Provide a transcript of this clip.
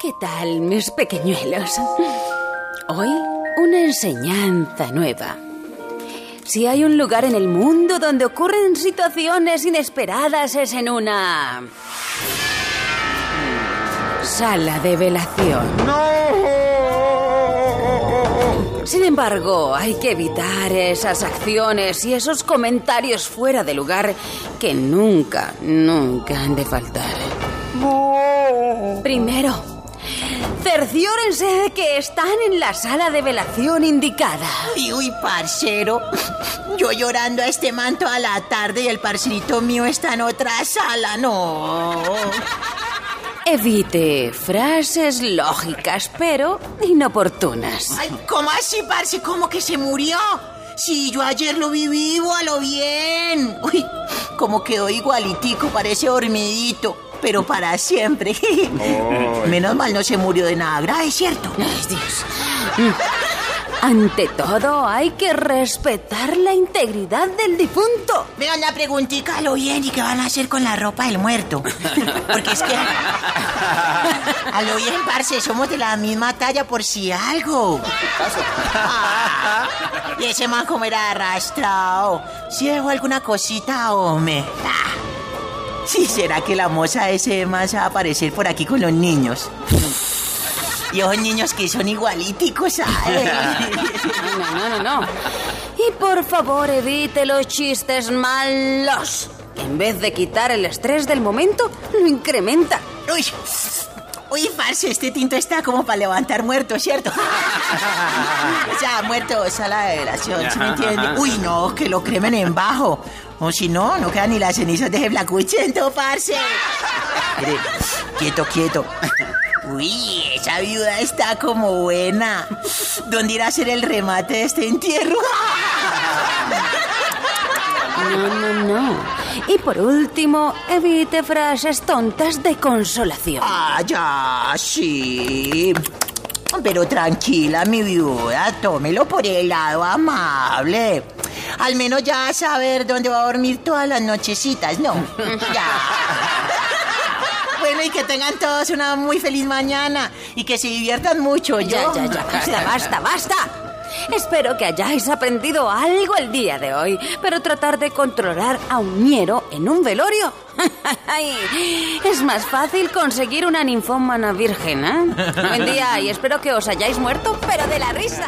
¿Qué tal, mis pequeñuelos? Hoy una enseñanza nueva. Si hay un lugar en el mundo donde ocurren situaciones inesperadas es en una... Sala de velación. Sin embargo, hay que evitar esas acciones y esos comentarios fuera de lugar que nunca, nunca han de faltar. Primero, cerciórense de que están en la sala de velación indicada. Y uy, parcero, yo llorando a este manto a la tarde y el parcerito mío está en otra sala, no. Evite frases lógicas, pero inoportunas. Ay, ¿cómo así, parce? ¿Cómo que se murió? Si yo ayer lo vi vivo a lo bien. Uy, como quedó igualitico, parece dormidito, pero para siempre. Menos mal no se murió de nada grave, ¿cierto? Ay, Dios. Ante todo, hay que respetar la integridad del difunto. Vea una preguntita a lo bien y qué van a hacer con la ropa del muerto. Porque es que... A lo bien, parce, somos de la misma talla por si algo. Ah, y ese man como era arrastrado. Si dejó alguna cosita, hombre. Sí, será que la moza ese se va a aparecer por aquí con los niños. Y esos niños que son igualíticos, ¿sabes? No, no, no, no. Y por favor, evite los chistes malos. En vez de quitar el estrés del momento, lo incrementa. Uy, uy, parce, este tinto está como para levantar muertos, ¿cierto? o sea, muertos a la velación, ¿sí me entiende? Uy, no, que lo cremen en bajo. O si no, no quedan ni las cenizas de Blacuchento, parce. Mire, quieto, quieto. Uy, esa viuda está como buena. ¿Dónde irá a ser el remate de este entierro? No, no, no. Y por último, evite frases tontas de consolación. Ah, ya, sí. Pero tranquila, mi viuda, tómelo por el lado amable. Al menos ya saber dónde va a dormir todas las nochecitas, ¿no? Ya. Bueno, y que tengan todos una muy feliz mañana y que se diviertan mucho, Ya, ¿yo? ya, ya, basta, basta, basta. Espero que hayáis aprendido algo el día de hoy, pero tratar de controlar a un ñero en un velorio. Es más fácil conseguir una ninfómana virgen, ¿eh? Buen día y espero que os hayáis muerto, pero de la risa.